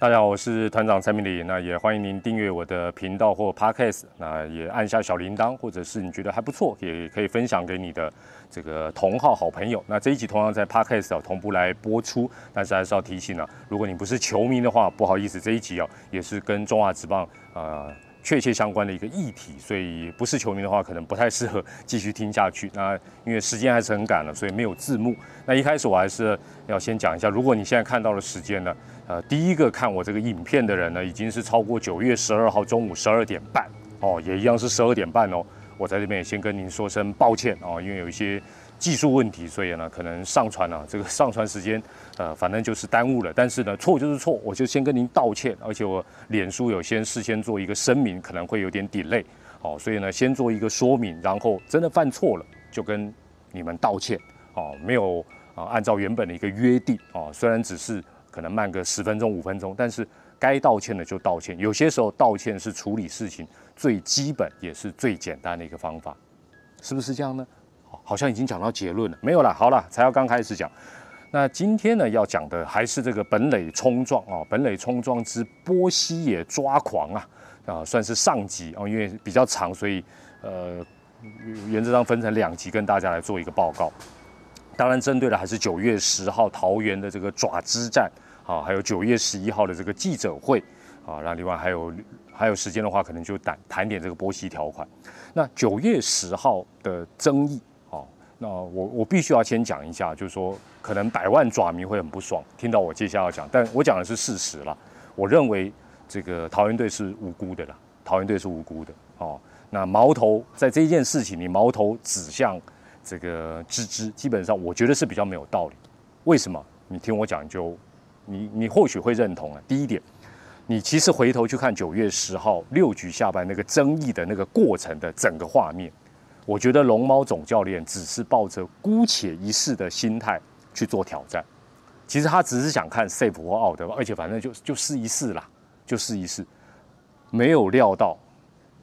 大家好，我是团长蔡明礼，那也欢迎您订阅我的频道或 podcast，那也按下小铃铛，或者是你觉得还不错，也可以分享给你的这个同号好朋友。那这一集同样在 podcast 同步来播出，但是还是要提醒啊，如果你不是球迷的话，不好意思，这一集啊也是跟中华职棒呃。确切相关的一个议题，所以不是球迷的话，可能不太适合继续听下去。那因为时间还是很赶了，所以没有字幕。那一开始我还是要先讲一下，如果你现在看到的时间呢，呃，第一个看我这个影片的人呢，已经是超过九月十二号中午十二点半哦，也一样是十二点半哦。我在这边也先跟您说声抱歉哦，因为有一些。技术问题，所以呢，可能上传啊，这个上传时间，呃，反正就是耽误了。但是呢，错就是错，我就先跟您道歉。而且我脸书有先事先做一个声明，可能会有点 delay，哦，所以呢，先做一个说明，然后真的犯错了，就跟你们道歉，哦，没有啊，按照原本的一个约定，哦，虽然只是可能慢个十分钟五分钟，但是该道歉的就道歉。有些时候道歉是处理事情最基本也是最简单的一个方法，是不是这样呢？好像已经讲到结论了，没有了。好了，才要刚开始讲。那今天呢，要讲的还是这个本垒冲撞啊，本垒冲撞之波西野抓狂啊啊，算是上集啊，因为比较长，所以呃，原则上分成两集跟大家来做一个报告。当然，针对的还是九月十号桃园的这个爪之战啊，还有九月十一号的这个记者会啊，那另外还有还有时间的话，可能就谈谈点这个波西条款。那九月十号的争议。那我我必须要先讲一下，就是说，可能百万爪迷会很不爽，听到我接下来要讲，但我讲的是事实了。我认为这个桃园队是无辜的啦，桃园队是无辜的哦。那矛头在这一件事情，你矛头指向这个芝芝，基本上我觉得是比较没有道理。为什么？你听我讲，就你你或许会认同啊。第一点，你其实回头去看九月十号六局下半那个争议的那个过程的整个画面。我觉得龙猫总教练只是抱着姑且一试的心态去做挑战，其实他只是想看 safe 或 out 而且反正就就试一试啦，就试一试，没有料到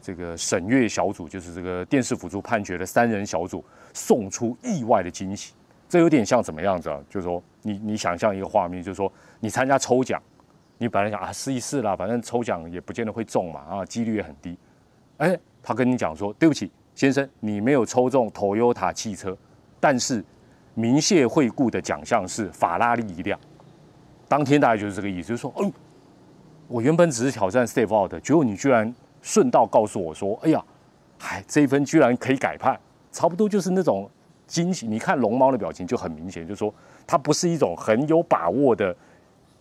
这个审阅小组就是这个电视辅助判决的三人小组送出意外的惊喜，这有点像怎么样子啊？就是说你你想象一个画面，就是说你参加抽奖，你本来想啊试一试啦，反正抽奖也不见得会中嘛，啊几率也很低，哎，他跟你讲说对不起。先生，你没有抽中 Toyota 汽车，但是明谢惠顾的奖项是法拉利一辆。当天大概就是这个意思，就是说，哦，我原本只是挑战 Steve Out，结果你居然顺道告诉我说，哎呀，嗨，这一分居然可以改判，差不多就是那种惊喜。你看龙猫的表情就很明显，就是说他不是一种很有把握的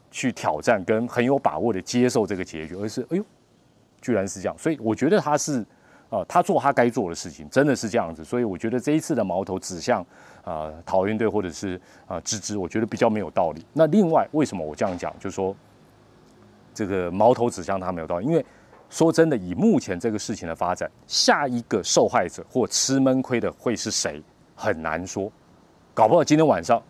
去挑战，跟很有把握的接受这个结局，而是，哎呦，居然是这样。所以我觉得他是。啊，他做他该做的事情，真的是这样子，所以我觉得这一次的矛头指向啊桃园队或者是啊芝芝，我觉得比较没有道理。那另外为什么我这样讲，就是说这个矛头指向他没有道理，因为说真的，以目前这个事情的发展，下一个受害者或吃闷亏的会是谁，很难说，搞不好今天晚上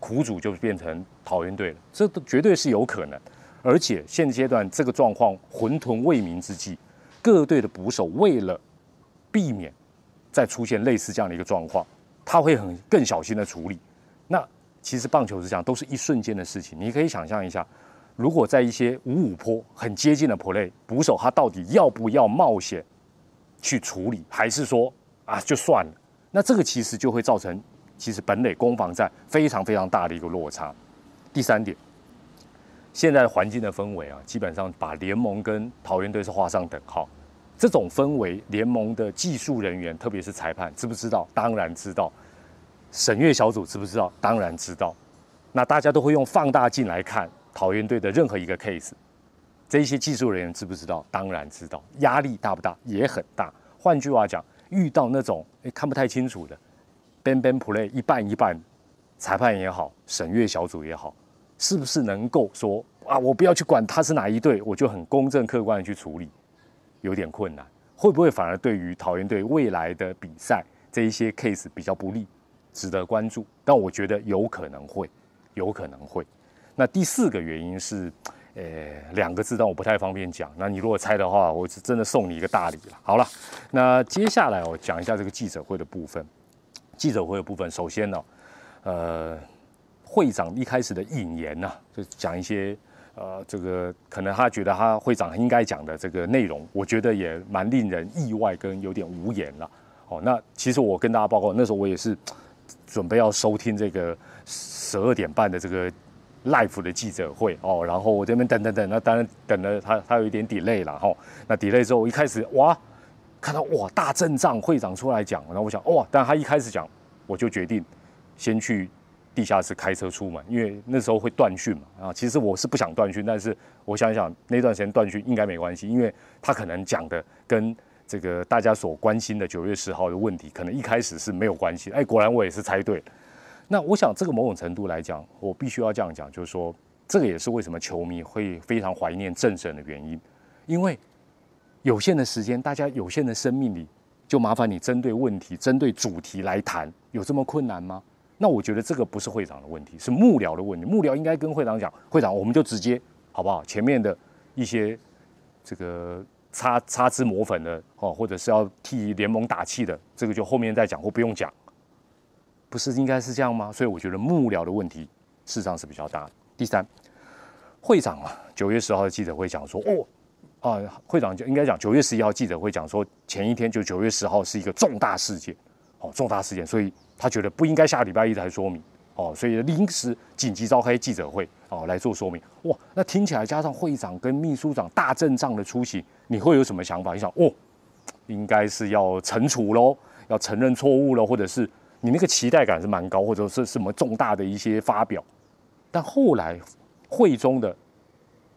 苦主就变成桃园队了，这绝对是有可能。而且现阶段这个状况混沌未明之际。各队的捕手为了避免再出现类似这样的一个状况，他会很更小心的处理。那其实棒球是这样，都是一瞬间的事情。你可以想象一下，如果在一些五五坡很接近的 play，捕手他到底要不要冒险去处理，还是说啊就算了？那这个其实就会造成其实本垒攻防战非常非常大的一个落差。第三点。现在环境的氛围啊，基本上把联盟跟桃园队是画上等号。这种氛围，联盟的技术人员，特别是裁判，知不知道？当然知道。审阅小组知不知道？当然知道。那大家都会用放大镜来看桃园队的任何一个 case。这些技术人员知不知道？当然知道。压力大不大？也很大。换句话讲，遇到那种诶看不太清楚的 band play 一半一半，裁判也好，审阅小组也好。是不是能够说啊，我不要去管他是哪一队，我就很公正客观的去处理，有点困难。会不会反而对于桃园队未来的比赛这一些 case 比较不利，值得关注？但我觉得有可能会，有可能会。那第四个原因是，呃，两个字，但我不太方便讲。那你如果猜的话，我是真的送你一个大礼了。好了，那接下来我讲一下这个记者会的部分。记者会的部分，首先呢，呃。会长一开始的引言呐，就讲一些呃，这个可能他觉得他会长应该讲的这个内容，我觉得也蛮令人意外跟有点无言了。哦，那其实我跟大家报告，那时候我也是准备要收听这个十二点半的这个 live 的记者会哦，然后我这边等等等，那当然等了他他有一点 delay 了哈。那 delay 之后，一开始哇，看到哇大阵仗会长出来讲，然后我想哇，但他一开始讲，我就决定先去。地下室开车出门，因为那时候会断讯嘛啊，其实我是不想断讯，但是我想想那段时间断讯应该没关系，因为他可能讲的跟这个大家所关心的九月十号的问题，可能一开始是没有关系。哎，果然我也是猜对。那我想这个某种程度来讲，我必须要这样讲，就是说这个也是为什么球迷会非常怀念正神的原因，因为有限的时间，大家有限的生命里，就麻烦你针对问题、针对主题来谈，有这么困难吗？那我觉得这个不是会长的问题，是幕僚的问题。幕僚应该跟会长讲，会长，我们就直接好不好？前面的一些这个擦擦脂抹粉的哦，或者是要替联盟打气的，这个就后面再讲或不用讲，不是应该是这样吗？所以我觉得幕僚的问题事实上是比较大的。第三，会长啊，九月十号的记者会讲说，哦啊，会长就应该讲九月十一号记者会讲说，前一天就九月十号是一个重大事件，哦，重大事件，所以。他觉得不应该下礼拜一才说明哦，所以临时紧急召开记者会哦来做说明。哇，那听起来加上会长跟秘书长大阵仗的出席，你会有什么想法？你想哦，应该是要惩处喽，要承认错误了，或者是你那个期待感是蛮高，或者是什么重大的一些发表。但后来会中的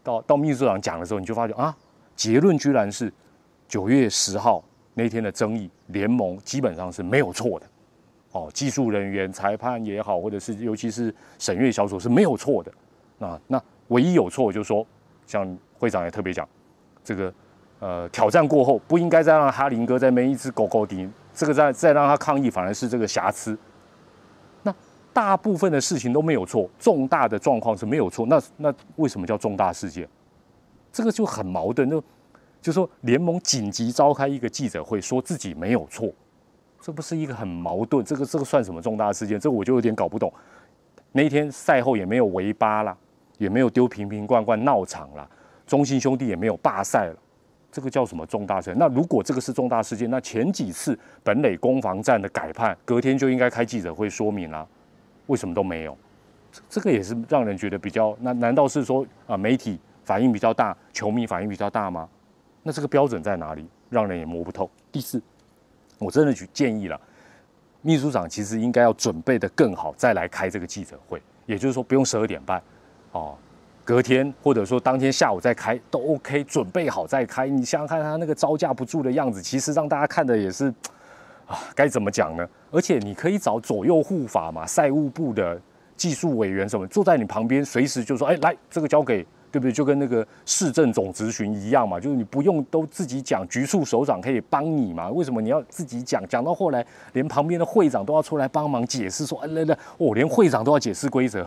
到到秘书长讲的时候，你就发觉啊，结论居然是九月十号那天的争议，联盟基本上是没有错的。哦，技术人员、裁判也好，或者是尤其是审阅小组是没有错的。啊，那唯一有错就是说，像会长也特别讲，这个呃挑战过后不应该再让哈林哥在那边一只狗狗顶，这个再再让他抗议，反而是这个瑕疵。那大部分的事情都没有错，重大的状况是没有错。那那为什么叫重大事件？这个就很矛盾，就就说联盟紧急召开一个记者会，说自己没有错。这不是一个很矛盾？这个这个算什么重大事件？这个我就有点搞不懂。那一天赛后也没有围八了，也没有丢瓶瓶罐罐闹场了，中信兄弟也没有罢赛了，这个叫什么重大事件？那如果这个是重大事件，那前几次本垒攻防战的改判，隔天就应该开记者会说明了，为什么都没有？这个也是让人觉得比较……那难道是说啊，媒体反应比较大，球迷反应比较大吗？那这个标准在哪里？让人也摸不透。第四。我真的去建议了，秘书长其实应该要准备的更好，再来开这个记者会。也就是说，不用十二点半，哦，隔天或者说当天下午再开都 OK，准备好再开。你想想看他那个招架不住的样子，其实让大家看的也是啊，该怎么讲呢？而且你可以找左右护法嘛，赛务部的技术委员什么坐在你旁边，随时就说，哎，来这个交给。对不对？就跟那个市政总执行一样嘛，就是你不用都自己讲，局处首长可以帮你嘛。为什么你要自己讲？讲到后来，连旁边的会长都要出来帮忙解释，说，哎，来来，哦，连会长都要解释规则，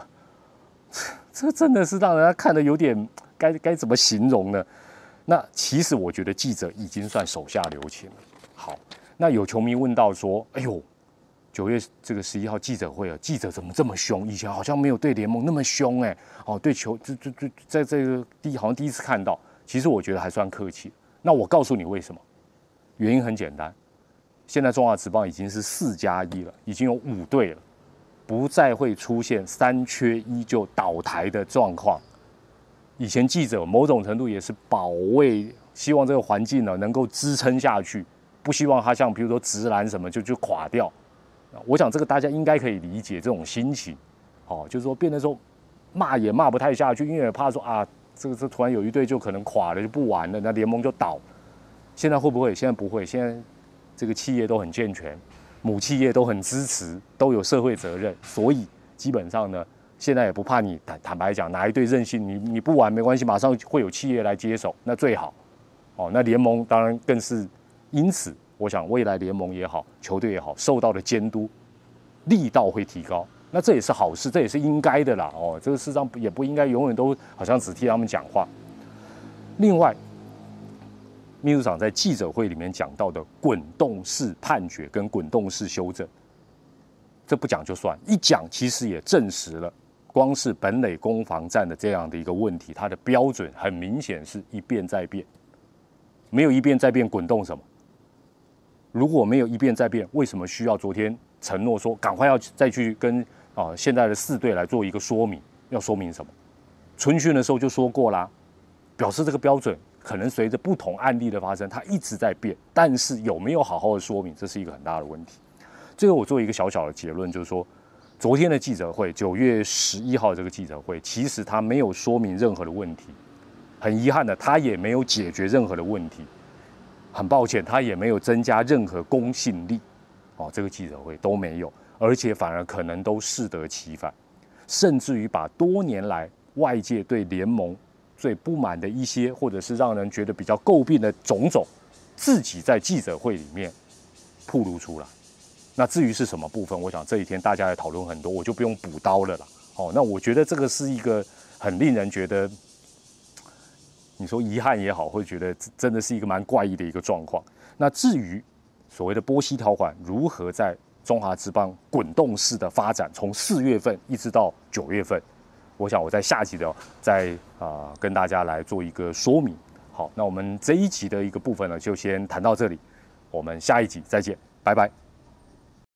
这真的是让人家看的有点该该怎么形容呢？那其实我觉得记者已经算手下留情了。好，那有球迷问到说，哎呦。九月这个十一号记者会啊，记者怎么这么凶？以前好像没有对联盟那么凶哎。哦，对球，这这这，在这个第好像第一次看到，其实我觉得还算客气。那我告诉你为什么？原因很简单，现在中华职棒已经是四加一了，已经有五队了，不再会出现三缺一就倒台的状况。以前记者某种程度也是保卫，希望这个环境呢能够支撑下去，不希望它像比如说直男什么就就垮掉。我想这个大家应该可以理解这种心情，哦，就是说变得说骂也骂不太下去，因为怕说啊，这个这突然有一队就可能垮了就不玩了，那联盟就倒。现在会不会？现在不会。现在这个企业都很健全，母企业都很支持，都有社会责任，所以基本上呢，现在也不怕你坦坦白讲哪一队任性，你你不玩没关系，马上会有企业来接手，那最好。哦，那联盟当然更是因此。我想未来联盟也好，球队也好，受到的监督力道会提高，那这也是好事，这也是应该的啦。哦，这个事实上也不应该永远都好像只替他们讲话。另外，秘书长在记者会里面讲到的滚动式判决跟滚动式修正，这不讲就算，一讲其实也证实了光是本垒攻防战的这样的一个问题，它的标准很明显是一变再变，没有一变再变滚动什么？如果没有一变再变，为什么需要昨天承诺说赶快要再去跟啊现在的四队来做一个说明？要说明什么？春训的时候就说过啦，表示这个标准可能随着不同案例的发生，它一直在变。但是有没有好好的说明，这是一个很大的问题。最后我做一个小小的结论，就是说，昨天的记者会，九月十一号这个记者会，其实他没有说明任何的问题。很遗憾的，他也没有解决任何的问题。很抱歉，他也没有增加任何公信力，哦，这个记者会都没有，而且反而可能都适得其反，甚至于把多年来外界对联盟最不满的一些，或者是让人觉得比较诟病的种种，自己在记者会里面曝露出来。那至于是什么部分，我想这几天大家也讨论很多，我就不用补刀了啦。哦，那我觉得这个是一个很令人觉得。你说遗憾也好，会觉得真的是一个蛮怪异的一个状况。那至于所谓的波西条款如何在中华之邦滚动式的发展，从四月份一直到九月份，我想我在下集的再啊跟大家来做一个说明。好，那我们这一集的一个部分呢，就先谈到这里，我们下一集再见，拜拜。